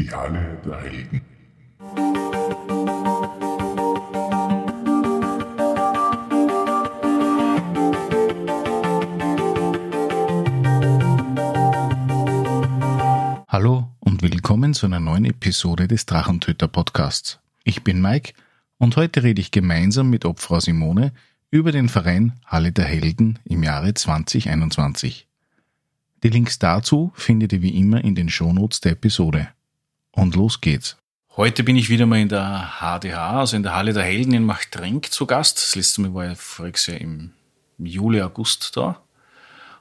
Die Halle der Helden. Hallo und willkommen zu einer neuen Episode des Drachentöter Podcasts. Ich bin Mike und heute rede ich gemeinsam mit Obfrau Simone über den Verein Halle der Helden im Jahre 2021. Die Links dazu findet ihr wie immer in den Shownotes der Episode. Und los geht's. Heute bin ich wieder mal in der HDH, also in der Halle der Helden in Machtrenk zu Gast. Das letzte Mal war ich voriges Jahr im Juli, August da.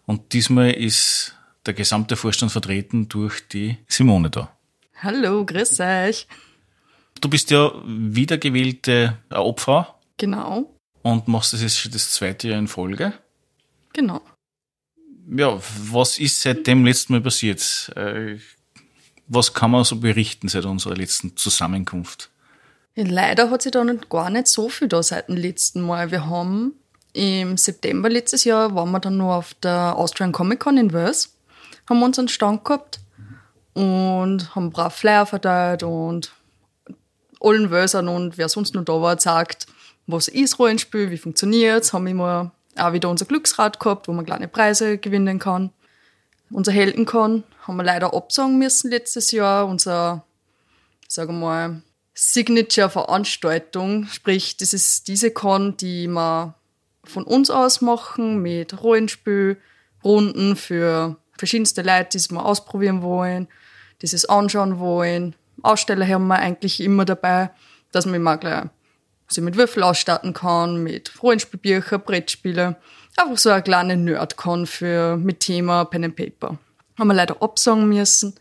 Und diesmal ist der gesamte Vorstand vertreten durch die Simone da. Hallo, grüß euch. Du bist ja wiedergewählte Opfer Genau, und machst das jetzt schon das zweite Jahr in Folge. genau. Ja, was ist seit dem letzten Mal passiert? Was kann man so berichten seit unserer letzten Zusammenkunft? Leider hat sich da noch gar nicht so viel da seit dem letzten Mal. Wir haben im September letztes Jahr waren wir dann nur auf der Austrian Comic Con in Wels, haben unseren Stand gehabt und haben brav Flyer verteilt und allen Welsern und wer sonst noch da war, gesagt, was ist Rollenspiel, wie funktioniert's, haben immer auch wieder unser Glücksrad gehabt, wo man kleine Preise gewinnen kann. Unser Heldencon haben wir leider absagen müssen letztes Jahr. Unser, sagen wir mal, Signature-Veranstaltung. Sprich, das ist diese Con, die wir von uns aus machen, mit Rollenspielrunden für verschiedenste Leute, die es mal ausprobieren wollen, die es anschauen wollen. Aussteller haben wir eigentlich immer dabei, dass man immer gleich sich mit Würfel ausstatten kann, mit Rollenspielbücher, Brettspiele. Einfach so eine kleine Nerdcon für, mit Thema Pen and Paper. Haben wir leider absagen müssen.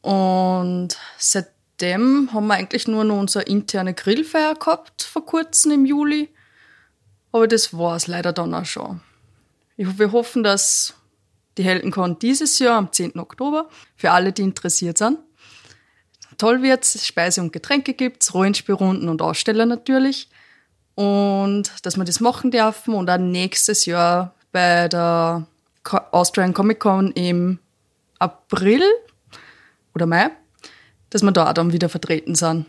Und seitdem haben wir eigentlich nur noch unsere interne Grillfeier gehabt, vor kurzem im Juli. Aber das war's leider dann auch schon. Wir hoffen, dass die Heldencon dieses Jahr am 10. Oktober für alle, die interessiert sind, toll wird's, Speise und Getränke gibt's, Rollenspielrunden und Aussteller natürlich. Und dass wir das machen dürfen und dann nächstes Jahr bei der Austrian Comic Con im April oder Mai, dass wir da auch dann wieder vertreten sind.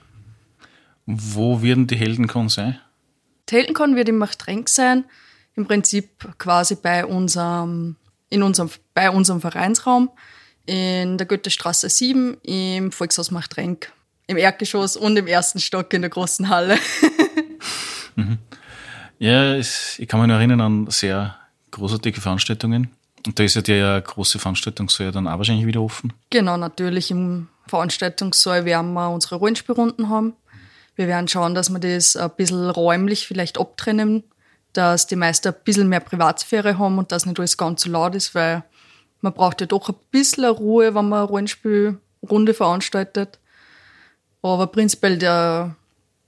Wo werden die Heldencon sein? Die Heldencon wird im Machtrenk sein, im Prinzip quasi bei unserem, in unserem, bei unserem Vereinsraum in der Goethestraße 7 im Volkshaus Machtrenk. Im Erdgeschoss und im ersten Stock in der großen Halle. Ja, es, ich kann mich noch erinnern an sehr großartige Veranstaltungen. Und da ist ja der große Veranstaltungssaal dann auch wahrscheinlich wieder offen. Genau, natürlich im Veranstaltungssaal werden wir unsere Rollenspielrunden haben. Wir werden schauen, dass wir das ein bisschen räumlich vielleicht abtrennen, dass die meisten ein bisschen mehr Privatsphäre haben und dass nicht alles ganz so laut ist, weil man braucht ja doch ein bisschen Ruhe, wenn man eine Rollenspielrunde veranstaltet. Aber prinzipiell der,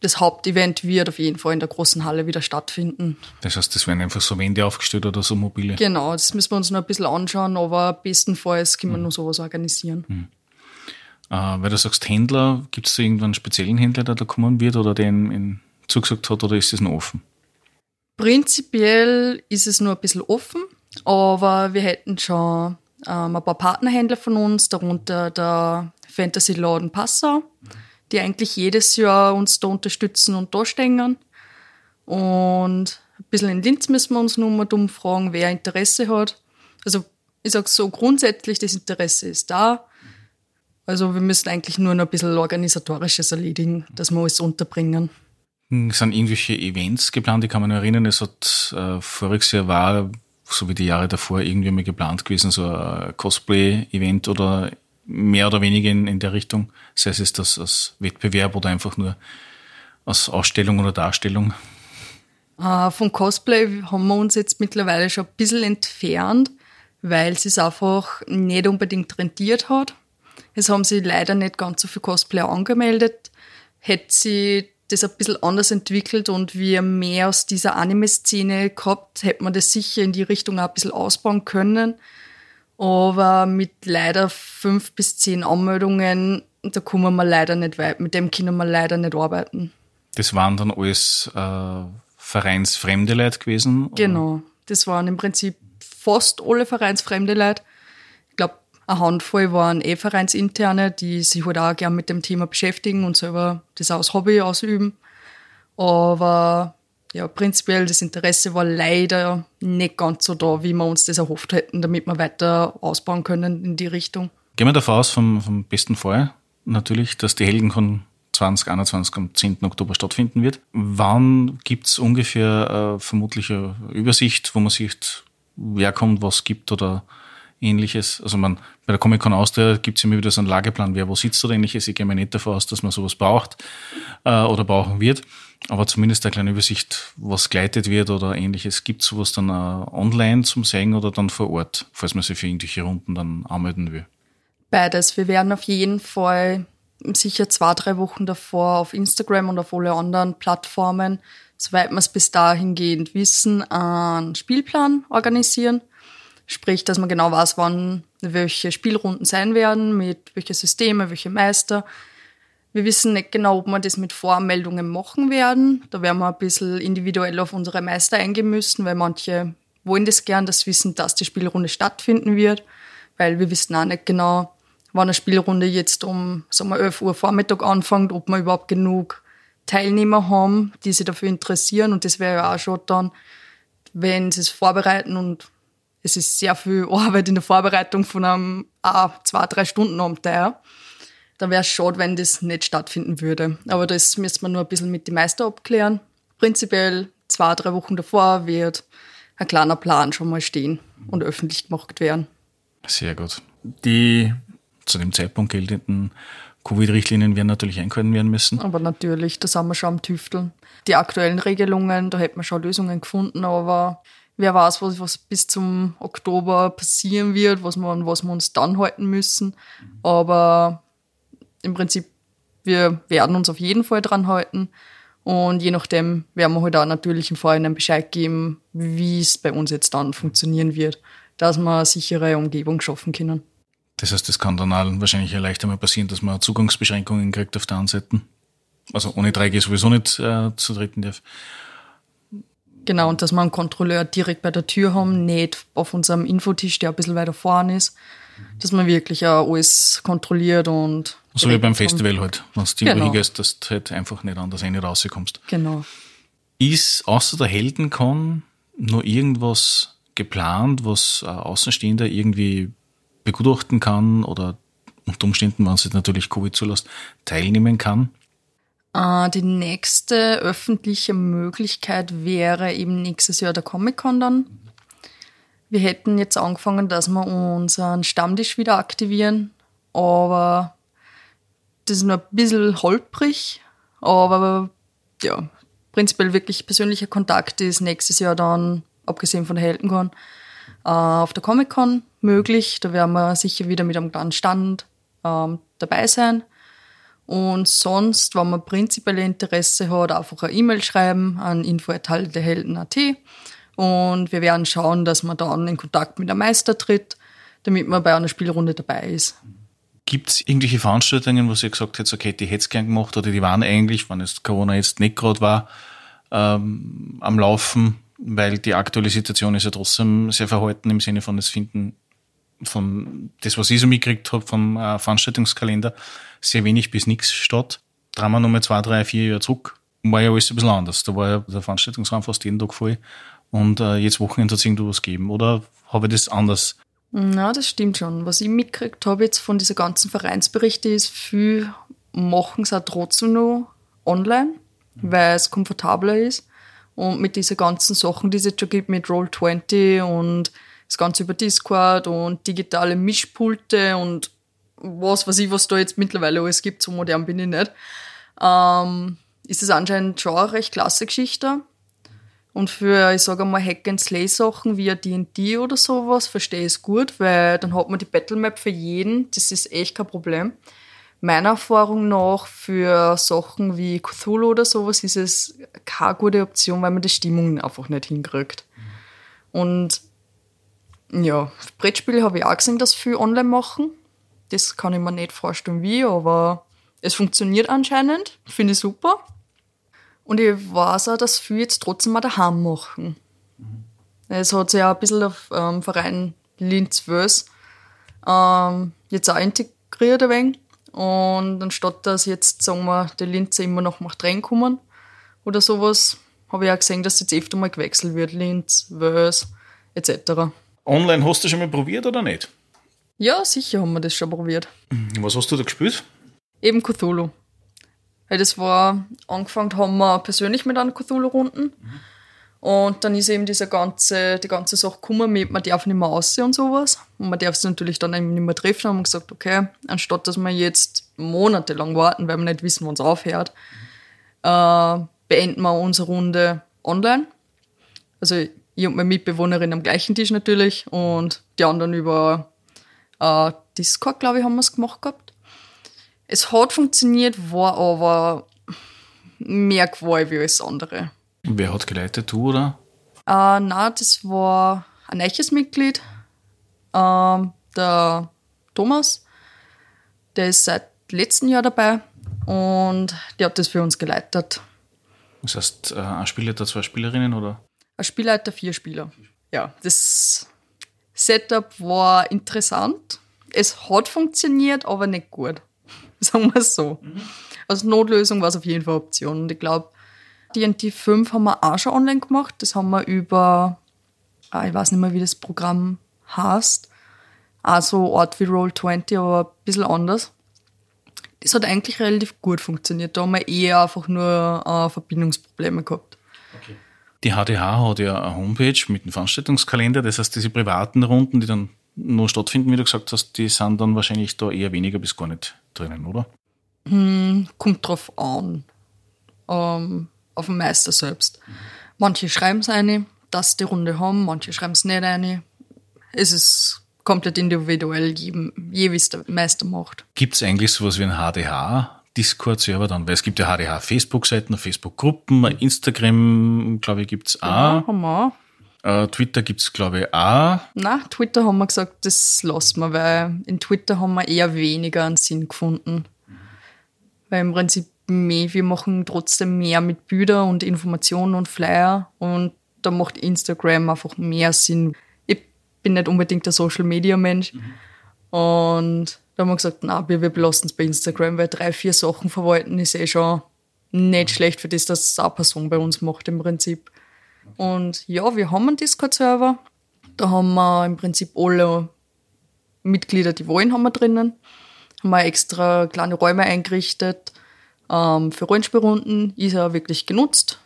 das Hauptevent wird auf jeden Fall in der großen Halle wieder stattfinden. Das heißt, das werden einfach so Wände aufgestellt oder so mobile. Genau, das müssen wir uns noch ein bisschen anschauen, aber bestenfalls können wir nur sowas organisieren. Äh, weil du sagst Händler, gibt es da irgendwann einen speziellen Händler, der da kommen wird oder den in zugesagt hat oder ist das noch offen? Prinzipiell ist es nur ein bisschen offen, aber wir hätten schon ähm, ein paar Partnerhändler von uns, darunter der Fantasy Laden Passau, die eigentlich jedes Jahr uns da unterstützen und da stehen. Und ein bisschen in Linz müssen wir uns nur mal dumm fragen, wer Interesse hat. Also ich sag so, grundsätzlich das Interesse ist da. Also wir müssen eigentlich nur noch ein bisschen organisatorisches erledigen, dass wir alles unterbringen. Hm, Sind irgendwelche Events geplant? Ich kann mich noch erinnern, es hat äh, voriges Jahr war, so wie die Jahre davor, irgendwie mal geplant gewesen, so ein Cosplay-Event oder mehr oder weniger in, in der Richtung. Sei es das als Wettbewerb oder einfach nur als Ausstellung oder Darstellung. Äh, vom Cosplay haben wir uns jetzt mittlerweile schon ein bisschen entfernt, weil es es einfach nicht unbedingt rentiert hat. Es haben sich leider nicht ganz so viele Cosplayer angemeldet. Hätte sie das ein bisschen anders entwickelt und wir mehr aus dieser Anime-Szene gehabt, hätte man das sicher in die Richtung auch ein bisschen ausbauen können. Aber mit leider fünf bis zehn Anmeldungen, da kommen wir leider nicht weit. Mit dem können wir leider nicht arbeiten. Das waren dann alles äh, vereinsfremde Leute gewesen. Genau. Das waren im Prinzip fast alle vereinsfremde Leute. Ich glaube, Eine Handvoll waren eh Vereinsinterne, die sich halt auch gern mit dem Thema beschäftigen und selber das als Hobby ausüben. Aber ja, prinzipiell das Interesse war leider nicht ganz so da, wie wir uns das erhofft hätten, damit wir weiter ausbauen können in die Richtung. Gehen wir davon aus, vom, vom besten Fall natürlich, dass die Heldenkon 2021 am 10. Oktober stattfinden wird. Wann gibt es ungefähr äh, eine Übersicht, wo man sieht, wer kommt, was gibt oder ähnliches? Also man, bei der Comic Con Austria gibt es immer wieder so einen Lageplan, wer wo sitzt oder ähnliches. Ich gehe mir nicht davon aus, dass man sowas braucht äh, oder brauchen wird. Aber zumindest eine kleine Übersicht, was geleitet wird oder ähnliches. Gibt es sowas dann uh, online zum Sehen oder dann vor Ort, falls man sich für irgendwelche Runden dann anmelden will? Beides. Wir werden auf jeden Fall sicher zwei, drei Wochen davor auf Instagram und auf alle anderen Plattformen, soweit wir es bis dahingehend wissen, einen Spielplan organisieren. Sprich, dass man genau weiß, wann welche Spielrunden sein werden, mit welche Systeme, welche Meister. Wir wissen nicht genau, ob wir das mit Voranmeldungen machen werden. Da werden wir ein bisschen individuell auf unsere Meister eingehen müssen, weil manche wollen das gern, sie wissen, dass die Spielrunde stattfinden wird, weil wir wissen auch nicht genau, wann eine Spielrunde jetzt um sagen wir, 11 Uhr Vormittag anfängt, ob wir überhaupt genug Teilnehmer haben, die sich dafür interessieren. Und das wäre ja auch schon dann, wenn sie es vorbereiten und es ist sehr viel Arbeit in der Vorbereitung von einem ah, zwei, drei Stunden am Tag. Da wäre es schade, wenn das nicht stattfinden würde. Aber das müsste man nur ein bisschen mit den Meister abklären. Prinzipiell zwei, drei Wochen davor wird ein kleiner Plan schon mal stehen und öffentlich gemacht werden. Sehr gut. Die zu dem Zeitpunkt geltenden Covid-Richtlinien werden natürlich eingehalten werden müssen. Aber natürlich, da sind wir schon am Tüfteln. Die aktuellen Regelungen, da hätten wir schon Lösungen gefunden, aber wer weiß, was, was bis zum Oktober passieren wird, was wir, was wir uns dann halten müssen. Aber im Prinzip, wir werden uns auf jeden Fall dran halten. Und je nachdem werden wir halt auch natürlich im Vorhinein Bescheid geben, wie es bei uns jetzt dann funktionieren wird, dass wir eine sichere Umgebung schaffen können. Das heißt, es kann dann auch wahrscheinlich leichter mal passieren, dass man Zugangsbeschränkungen kriegt auf der einen. Also ohne 3G sowieso nicht äh, zu treten darf. Genau, und dass wir einen Kontrolleur direkt bei der Tür haben, nicht auf unserem Infotisch, der ein bisschen weiter vorne ist. Dass man wirklich auch alles kontrolliert und. So wie beim Festival halt, wenn du irgendwo genau. hingehst, dass du halt einfach nicht anders rein rauskommst. Genau. Ist außer der Heldencon noch irgendwas geplant, was Außenstehender irgendwie begutachten kann oder unter Umständen, wenn es natürlich Covid zulässt, teilnehmen kann? Äh, die nächste öffentliche Möglichkeit wäre eben nächstes Jahr der Comic-Con dann. Wir hätten jetzt angefangen, dass wir unseren Stammtisch wieder aktivieren, aber das ist nur ein bisschen holprig, aber ja, prinzipiell wirklich persönlicher Kontakt ist nächstes Jahr dann, abgesehen von der Heldencon, äh, auf der Comic-Con möglich. Da werden wir sicher wieder mit einem kleinen Stand ähm, dabei sein. Und sonst, wenn man prinzipiell Interesse hat, einfach eine E-Mail schreiben an info.helden.at und wir werden schauen, dass man dann in Kontakt mit dem Meister tritt, damit man bei einer Spielrunde dabei ist. Gibt es irgendwelche Veranstaltungen, wo ihr gesagt hättet, okay, die hätte es gern gemacht oder die waren eigentlich, wenn es Corona jetzt nicht gerade war, ähm, am Laufen, weil die aktuelle Situation ist ja trotzdem sehr verhalten im Sinne von, es finden von das, was ich so mitgekriegt habe vom äh, Veranstaltungskalender, sehr wenig bis nichts statt. Drehen wir nochmal zwei, drei, vier Jahre zurück, war ja alles ein bisschen anders. Da war ja der Veranstaltungsraum fast jeden Tag voll. Und äh, jetzt Wochenende hat es irgendwo was gegeben. Oder habe ich das anders? Na, das stimmt schon. Was ich mitgekriegt habe jetzt von diesen ganzen Vereinsberichten ist, viel machen es auch trotzdem noch online, mhm. weil es komfortabler ist. Und mit diesen ganzen Sachen, die es jetzt schon gibt, mit Roll20 und das Ganze über Discord und digitale Mischpulte und was weiß ich, was da jetzt mittlerweile alles gibt, so modern bin ich nicht, ähm, ist es anscheinend schon eine recht klasse Geschichte. Und für, ich sage mal, Hack-and-Slay-Sachen wie D&D oder sowas verstehe ich es gut, weil dann hat man die Battlemap für jeden, das ist echt kein Problem. Meiner Erfahrung nach für Sachen wie Cthulhu oder sowas ist es keine gute Option, weil man die Stimmung einfach nicht hinkriegt. Und ja, Brettspiele habe ich auch gesehen, dass viele online machen. Das kann ich mir nicht vorstellen, wie, aber es funktioniert anscheinend. Finde ich super. Und ich weiß auch, dass viele jetzt trotzdem mal daheim machen. Mhm. Es hat sich ja ein bisschen auf ähm, Verein Linz Wös ähm, jetzt auch integriert ein wenig. Und anstatt dass jetzt, sagen wir, die Linze immer noch nach drin kommen oder sowas, habe ich auch gesehen, dass jetzt öfter mal gewechselt wird. Linz, Wös, etc. Online hast du schon mal probiert oder nicht? Ja, sicher haben wir das schon probiert. Was hast du da gespielt? Eben Cthulhu. Weil das war, angefangen haben wir persönlich mit einer Cthulhu-Runden. Mhm. Und dann ist eben diese ganze, die ganze Sache gekommen mit, man darf nicht mehr aussehen und sowas. Und man darf sich natürlich dann eben nicht mehr treffen. Dann haben wir gesagt, okay, anstatt dass wir jetzt monatelang warten, weil wir nicht wissen, wann es aufhört, äh, beenden wir unsere Runde online. Also ich und meine Mitbewohnerin am gleichen Tisch natürlich und die anderen über äh, Discord, glaube ich, haben wir es gemacht gehabt. Es hat funktioniert, war aber mehr Qual wie alles andere. Wer hat geleitet, du oder? Äh, na, das war ein neues Mitglied, äh, der Thomas. Der ist seit letztem Jahr dabei und der hat das für uns geleitet. Das heißt, äh, ein Spielleiter, zwei Spielerinnen oder? Ein Spielleiter, vier Spieler. Ja, das Setup war interessant. Es hat funktioniert, aber nicht gut. Sagen wir es so. Mhm. Also Notlösung war es auf jeden Fall Option. Und ich glaube, D&D 5 haben wir auch schon online gemacht. Das haben wir über, ah, ich weiß nicht mehr, wie das Programm heißt. Also Art wie Roll20, aber ein bisschen anders. Das hat eigentlich relativ gut funktioniert. Da haben wir eher einfach nur äh, Verbindungsprobleme gehabt. Die HDH hat ja eine Homepage mit einem Veranstaltungskalender. Das heißt, diese privaten Runden, die dann nur stattfinden, wie du gesagt hast, die sind dann wahrscheinlich da eher weniger bis gar nicht drinnen, oder? Hm, kommt drauf an. Ähm, auf den Meister selbst. Manche schreiben es eine, dass die Runde haben, manche schreiben es nicht eine. Es ist komplett individuell, je wie es der Meister macht. Gibt es eigentlich sowas wie ein HDH? Discord-Server dann, weil es gibt ja HDH-Facebook-Seiten, Facebook-Gruppen, Instagram, glaube ich, gibt es auch. Ja, haben wir auch. Äh, Twitter gibt es, glaube ich, auch. Nein, Twitter haben wir gesagt, das lassen wir, weil in Twitter haben wir eher weniger einen Sinn gefunden. Weil im Prinzip mehr, wir machen trotzdem mehr mit Bildern und Informationen und Flyer und da macht Instagram einfach mehr Sinn. Ich bin nicht unbedingt der Social Media Mensch mhm. und da haben wir gesagt, na, wir, wir belassen es bei Instagram, weil drei, vier Sachen verwalten ist eh schon nicht schlecht für das, dass es eine Person bei uns macht im Prinzip. Und ja, wir haben einen Discord-Server. Da haben wir im Prinzip alle Mitglieder, die wollen, haben wir drinnen. Haben wir extra kleine Räume eingerichtet ähm, für Rollenspielrunden ist er wirklich genutzt.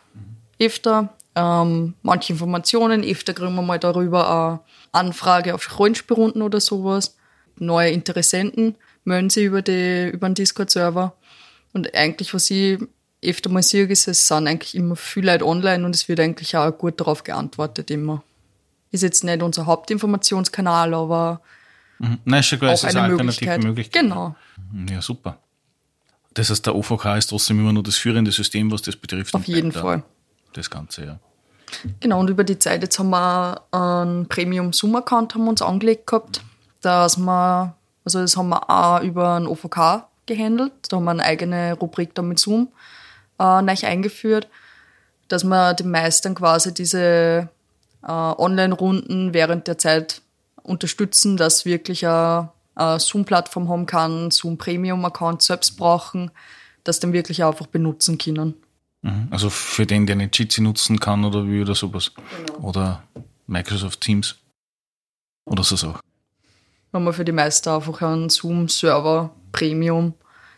Öfter. Ähm, manche Informationen, öfter kriegen wir mal darüber eine Anfrage auf Rollenspielrunden oder sowas. Neue Interessenten melden sich über, die, über den Discord-Server. Und eigentlich, was ich öfter mal sehe, ist, es sind eigentlich immer viele Leute online und es wird eigentlich auch gut darauf geantwortet immer. Ist jetzt nicht unser Hauptinformationskanal, aber mhm. Nein, ist schon klar, auch eine Möglichkeit. Möglichkeit. Genau. Ja, super. Das heißt, der OVK ist trotzdem immer nur das führende System, was das betrifft. Auf jeden Fall. Das Ganze, ja. Genau, und über die Zeit, jetzt haben wir einen Premium-Zoom-Account haben wir uns angelegt gehabt, dass wir, also das haben wir auch über einen OVK gehandelt, da haben wir eine eigene Rubrik da mit Zoom äh, neu eingeführt, dass wir den Meistern quasi diese äh, Online-Runden während der Zeit unterstützen, dass wirklich ein äh, Zoom-Plattform haben kann, Zoom Premium-Account selbst brauchen, das dann wirklich einfach benutzen können. Mhm. Also für den, der nicht Jitsi nutzen kann oder wie oder sowas. Genau. Oder Microsoft Teams. Oder so Sachen. Haben wir für die meisten einfach einen Zoom-Server Premium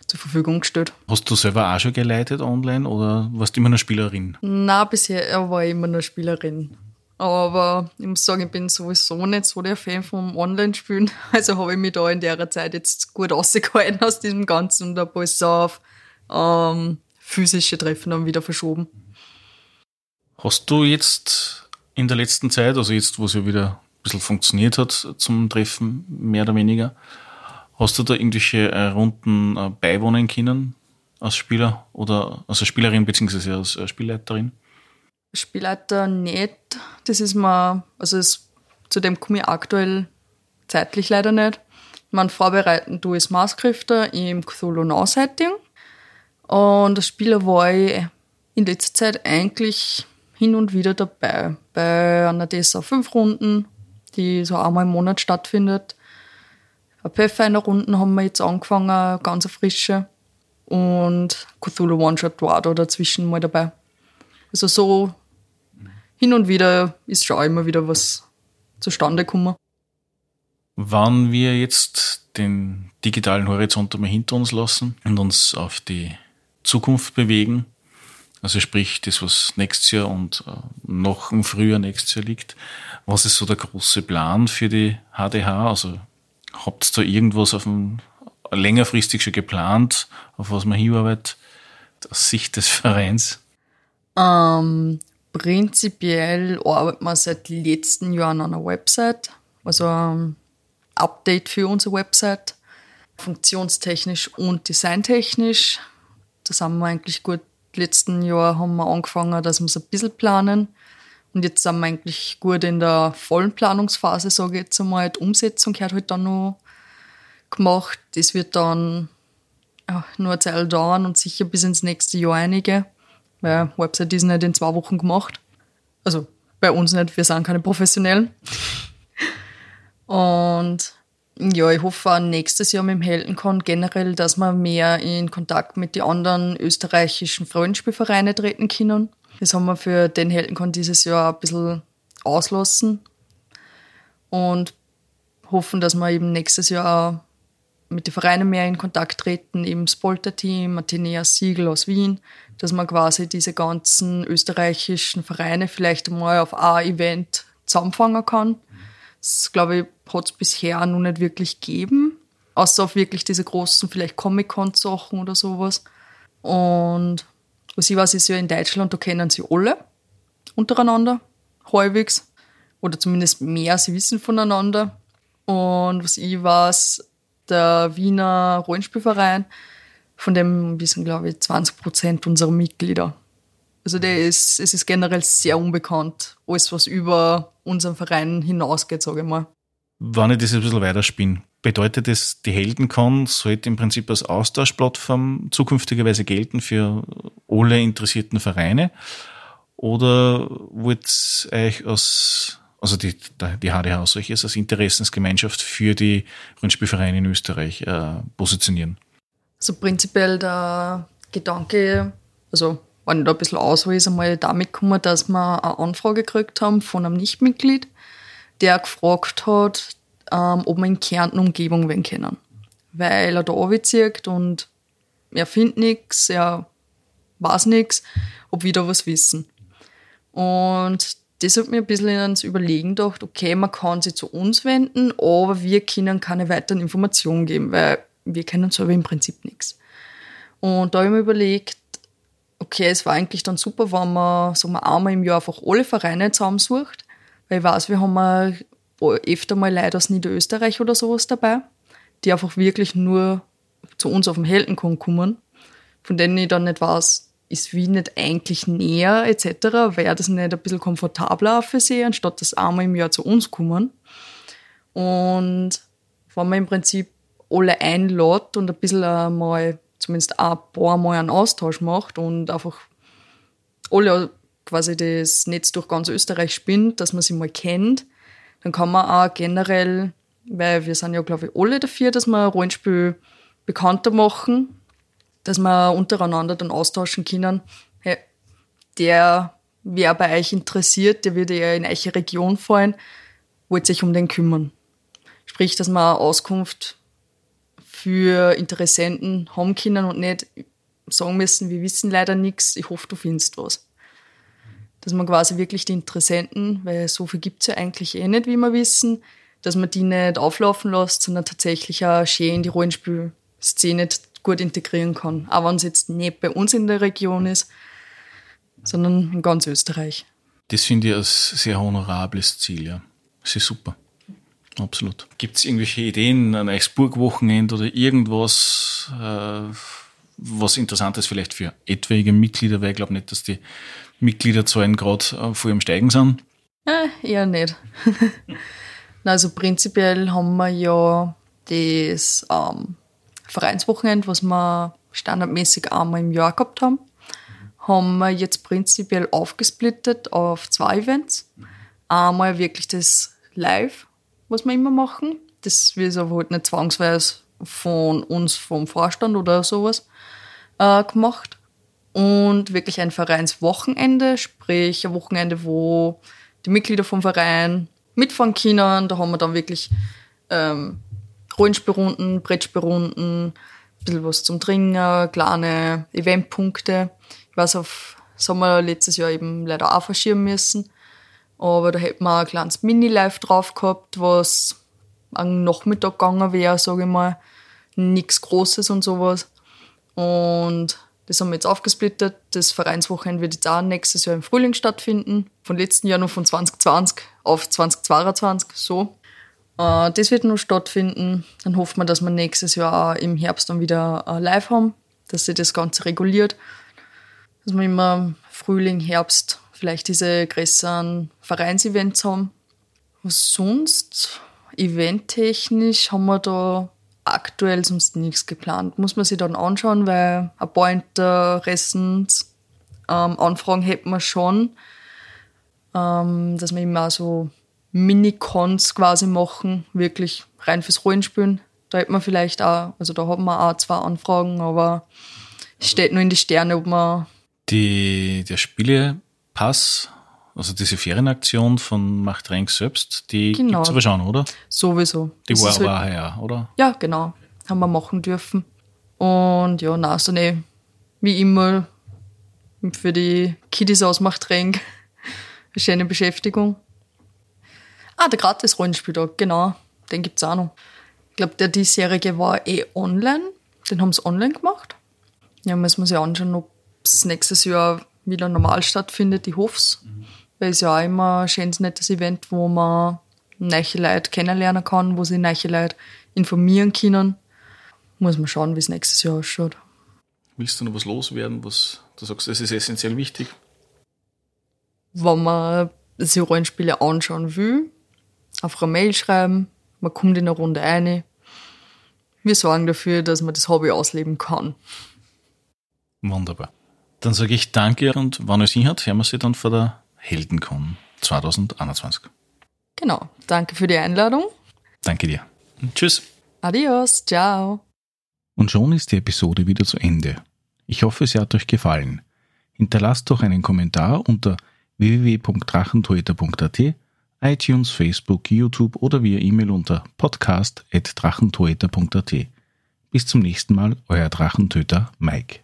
zur Verfügung gestellt. Hast du selber auch schon geleitet online oder warst du immer nur Spielerin? Na, bisher war ich immer nur Spielerin. Aber ich muss sagen, ich bin sowieso nicht so der Fan vom Online-Spielen. Also habe ich mich da in der Zeit jetzt gut rausgehalten aus diesem Ganzen und habe alles auf ähm, physische Treffen dann wieder verschoben. Hast du jetzt in der letzten Zeit, also jetzt, wo es ja wieder bisschen funktioniert hat zum Treffen, mehr oder weniger, hast du da irgendwelche äh, Runden äh, beiwohnen können als Spieler oder als Spielerin beziehungsweise als äh, Spielleiterin? Spielleiter nicht. Das ist mir, also es, zu dem komme ich aktuell zeitlich leider nicht. Man vorbereiten du ist Maßkrifter im Cthulhu Now Setting. Und als Spieler war ich in letzter Zeit eigentlich hin und wieder dabei. Bei einer DSA 5 Runden, die so einmal im Monat stattfindet. Eine Pathfinder-Runden haben wir jetzt angefangen, ganz frische. Und Cthulhu One-Shot war da dazwischen mal dabei. Also so hin und wieder ist schon immer wieder was zustande gekommen. Wann wir jetzt den digitalen Horizont einmal hinter uns lassen und uns auf die Zukunft bewegen, also sprich das, was nächstes Jahr und äh, noch im Frühjahr nächstes Jahr liegt, was ist so der große Plan für die HDH? Also habt ihr da irgendwas auf dem längerfristig schon geplant, auf was man hinarbeitet, aus Sicht des Vereins? Ähm, prinzipiell arbeiten wir seit letzten Jahren an einer Website, also ein Update für unsere Website, funktionstechnisch und designtechnisch. Da sind wir eigentlich gut. Letzten Jahr haben wir angefangen, dass wir es ein bisschen planen. Und jetzt sind wir eigentlich gut in der vollen Planungsphase, sage ich jetzt einmal. Die Umsetzung gehört halt dann noch gemacht. Das wird dann ja, nur eine Zeit dauern und sicher bis ins nächste Jahr einige. Weil Website ist nicht in zwei Wochen gemacht. Also bei uns nicht, wir sind keine Professionellen. und ja, ich hoffe auch nächstes Jahr mit dem Heldenkon generell, dass wir mehr in Kontakt mit den anderen österreichischen Freundspielvereinen treten können. Das haben wir für den Heldenkon dieses Jahr ein bisschen auslassen und hoffen, dass wir eben nächstes Jahr auch mit den Vereinen mehr in Kontakt treten, eben das Polter-Team, Athenea Siegel aus Wien, dass man quasi diese ganzen österreichischen Vereine vielleicht mal auf ein Event zusammenfangen kann. Das, glaube ich, hat es bisher noch nicht wirklich gegeben, außer auf wirklich diese großen, vielleicht Comic-Con-Sachen oder sowas. Und was ich weiß, ist ja in Deutschland, da kennen sie alle untereinander, halbwegs. Oder zumindest mehr, sie wissen voneinander. Und was ich weiß, der Wiener Rollenspielverein, von dem wissen, glaube ich, 20 Prozent unserer Mitglieder. Also der ist, es ist generell sehr unbekannt. Alles, was über unseren Verein hinausgeht, sage ich mal. Wenn ich das ein bisschen weiterspinne, bedeutet das, die Heldencon sollte im Prinzip als Austauschplattform zukünftigerweise gelten für alle interessierten Vereine? Oder wollt euch als also die, die HDH als solches als Interessensgemeinschaft für die Rundspielvereine in Österreich äh, positionieren? Also prinzipiell der Gedanke, also wenn ich da ein bisschen aushole, ist einmal damit gekommen, dass wir eine Anfrage gekriegt haben von einem Nichtmitglied, der gefragt hat, ähm, ob wir in Kärnten Umgebung wen kennen. Weil er da runterzieht und er findet nichts, er weiß nichts, ob wir da was wissen. Und das hat mir ein bisschen ins Überlegen gedacht, okay, man kann sich zu uns wenden, aber wir können keine weiteren Informationen geben, weil wir kennen selber im Prinzip nichts. Und da habe ich mir überlegt, okay, es war eigentlich dann super, wenn man so mal einmal im Jahr einfach alle Vereine zusammensucht, weil ich weiß, wir haben öfter mal Leute aus Niederösterreich oder sowas dabei, die einfach wirklich nur zu uns auf dem Heldenkon kommen, von denen ich dann nicht weiß, ist Wien nicht eigentlich näher etc., wäre das nicht ein bisschen komfortabler für sie, anstatt das einmal im Jahr zu uns kommen. Und wenn man im Prinzip alle einlädt und ein bisschen mal, zumindest ein paar Mal einen Austausch macht und einfach alle quasi das Netz durch ganz Österreich spinnt, dass man sie mal kennt, dann kann man auch generell, weil wir sind ja, glaube ich, alle dafür, dass wir Rollenspiel bekannter machen, dass wir untereinander dann austauschen können. Hey, der, wer bei euch interessiert, der würde ja in eure Region fallen, wollt sich um den kümmern. Sprich, dass wir Auskunft für Interessenten haben können und nicht sagen müssen, wir wissen leider nichts, ich hoffe, du findest was. Dass man quasi wirklich die Interessenten, weil so viel gibt's ja eigentlich eh nicht, wie wir wissen, dass man die nicht auflaufen lässt, sondern tatsächlich auch schön in die Rollenspielszene gut integrieren kann. Auch wenn es jetzt nicht bei uns in der Region ist, sondern in ganz Österreich. Das finde ich ein sehr honorables Ziel, ja. Das ist super. Absolut. Gibt es irgendwelche Ideen, ein Eichsburg-Wochenende oder irgendwas, äh, was Interessantes vielleicht für etwaige Mitglieder, weil ich glaube nicht, dass die Mitgliederzahlen gerade äh, vor ihrem Steigen sind? Äh, eher nicht. also prinzipiell haben wir ja das ähm, Vereinswochenende, was wir standardmäßig einmal im Jahr gehabt haben, haben wir jetzt prinzipiell aufgesplittet auf zwei Events. Einmal wirklich das Live, was wir immer machen. Das wird aber halt nicht zwangsweise von uns, vom Vorstand oder sowas äh, gemacht. Und wirklich ein Vereinswochenende, sprich ein Wochenende, wo die Mitglieder vom Verein mitfahren können. Da haben wir dann wirklich ähm, Rollenspielrunden, Brettspielrunden, ein bisschen was zum Trinken, kleine Eventpunkte. Ich weiß, auf wir letztes Jahr eben leider auch verschieben müssen. Aber da hätten wir ein kleines Mini-Live drauf gehabt, was am Nachmittag gegangen wäre, sage ich mal. Nichts Großes und sowas. Und das haben wir jetzt aufgesplittet. Das Vereinswochenende wird jetzt auch nächstes Jahr im Frühling stattfinden. Von letzten Jahr noch von 2020 auf 2022, so. Äh, das wird noch stattfinden. Dann hoffen wir, dass wir nächstes Jahr im Herbst dann wieder äh, live haben, dass sich das Ganze reguliert. Dass wir immer Frühling, Herbst vielleicht diese größeren Vereinsevents haben. Was sonst? Eventtechnisch haben wir da aktuell sonst nichts geplant. Muss man sich dann anschauen, weil ein paar Interessens ähm, Anfragen hätten wir schon, ähm, dass wir immer so Mini-Cons quasi machen, wirklich rein fürs Rollenspielen. Da hätten wir vielleicht auch, also da haben wir auch zwei Anfragen, aber es steht nur in die Sterne, ob man. Die, der Spielepass, also diese Ferienaktion von Macht Renk selbst, die genau. gibt es aber schon, oder? Sowieso. Die war, halt, war ja, oder? Ja, genau. Haben wir machen dürfen. Und ja, na, so ne, wie immer für die Kiddies aus Macht Renk. Eine schöne Beschäftigung. Ah, der Gratis-Rollenspieltag, genau. Den gibt es auch noch. Ich glaube, der diesjährige war eh online. Den haben sie online gemacht. Ja, müssen wir sich anschauen, ob es nächstes Jahr wieder normal stattfindet. Ich hoffe es. Mhm. Weil es ja auch immer ein schönes, nettes Event, wo man neue Leute kennenlernen kann, wo sich neue Leute informieren können. Muss man schauen, wie es nächstes Jahr ausschaut. Willst du noch was loswerden, was du sagst, das ist essentiell wichtig? Wenn man sich Rollenspiele anschauen will, auf eine Mail schreiben, man kommt in eine Runde ein. Wir sorgen dafür, dass man das Hobby ausleben kann. Wunderbar. Dann sage ich danke und wann es hinhat, hören wir sie dann vor der Heldencon 2021. Genau. Danke für die Einladung. Danke dir. Und tschüss. Adios. Ciao. Und schon ist die Episode wieder zu Ende. Ich hoffe, sie hat euch gefallen. Hinterlasst doch einen Kommentar unter www.drachentoeter.at iTunes, Facebook, YouTube oder via E-Mail unter podcast.drachentoeter.at. Bis zum nächsten Mal, euer Drachentöter Mike.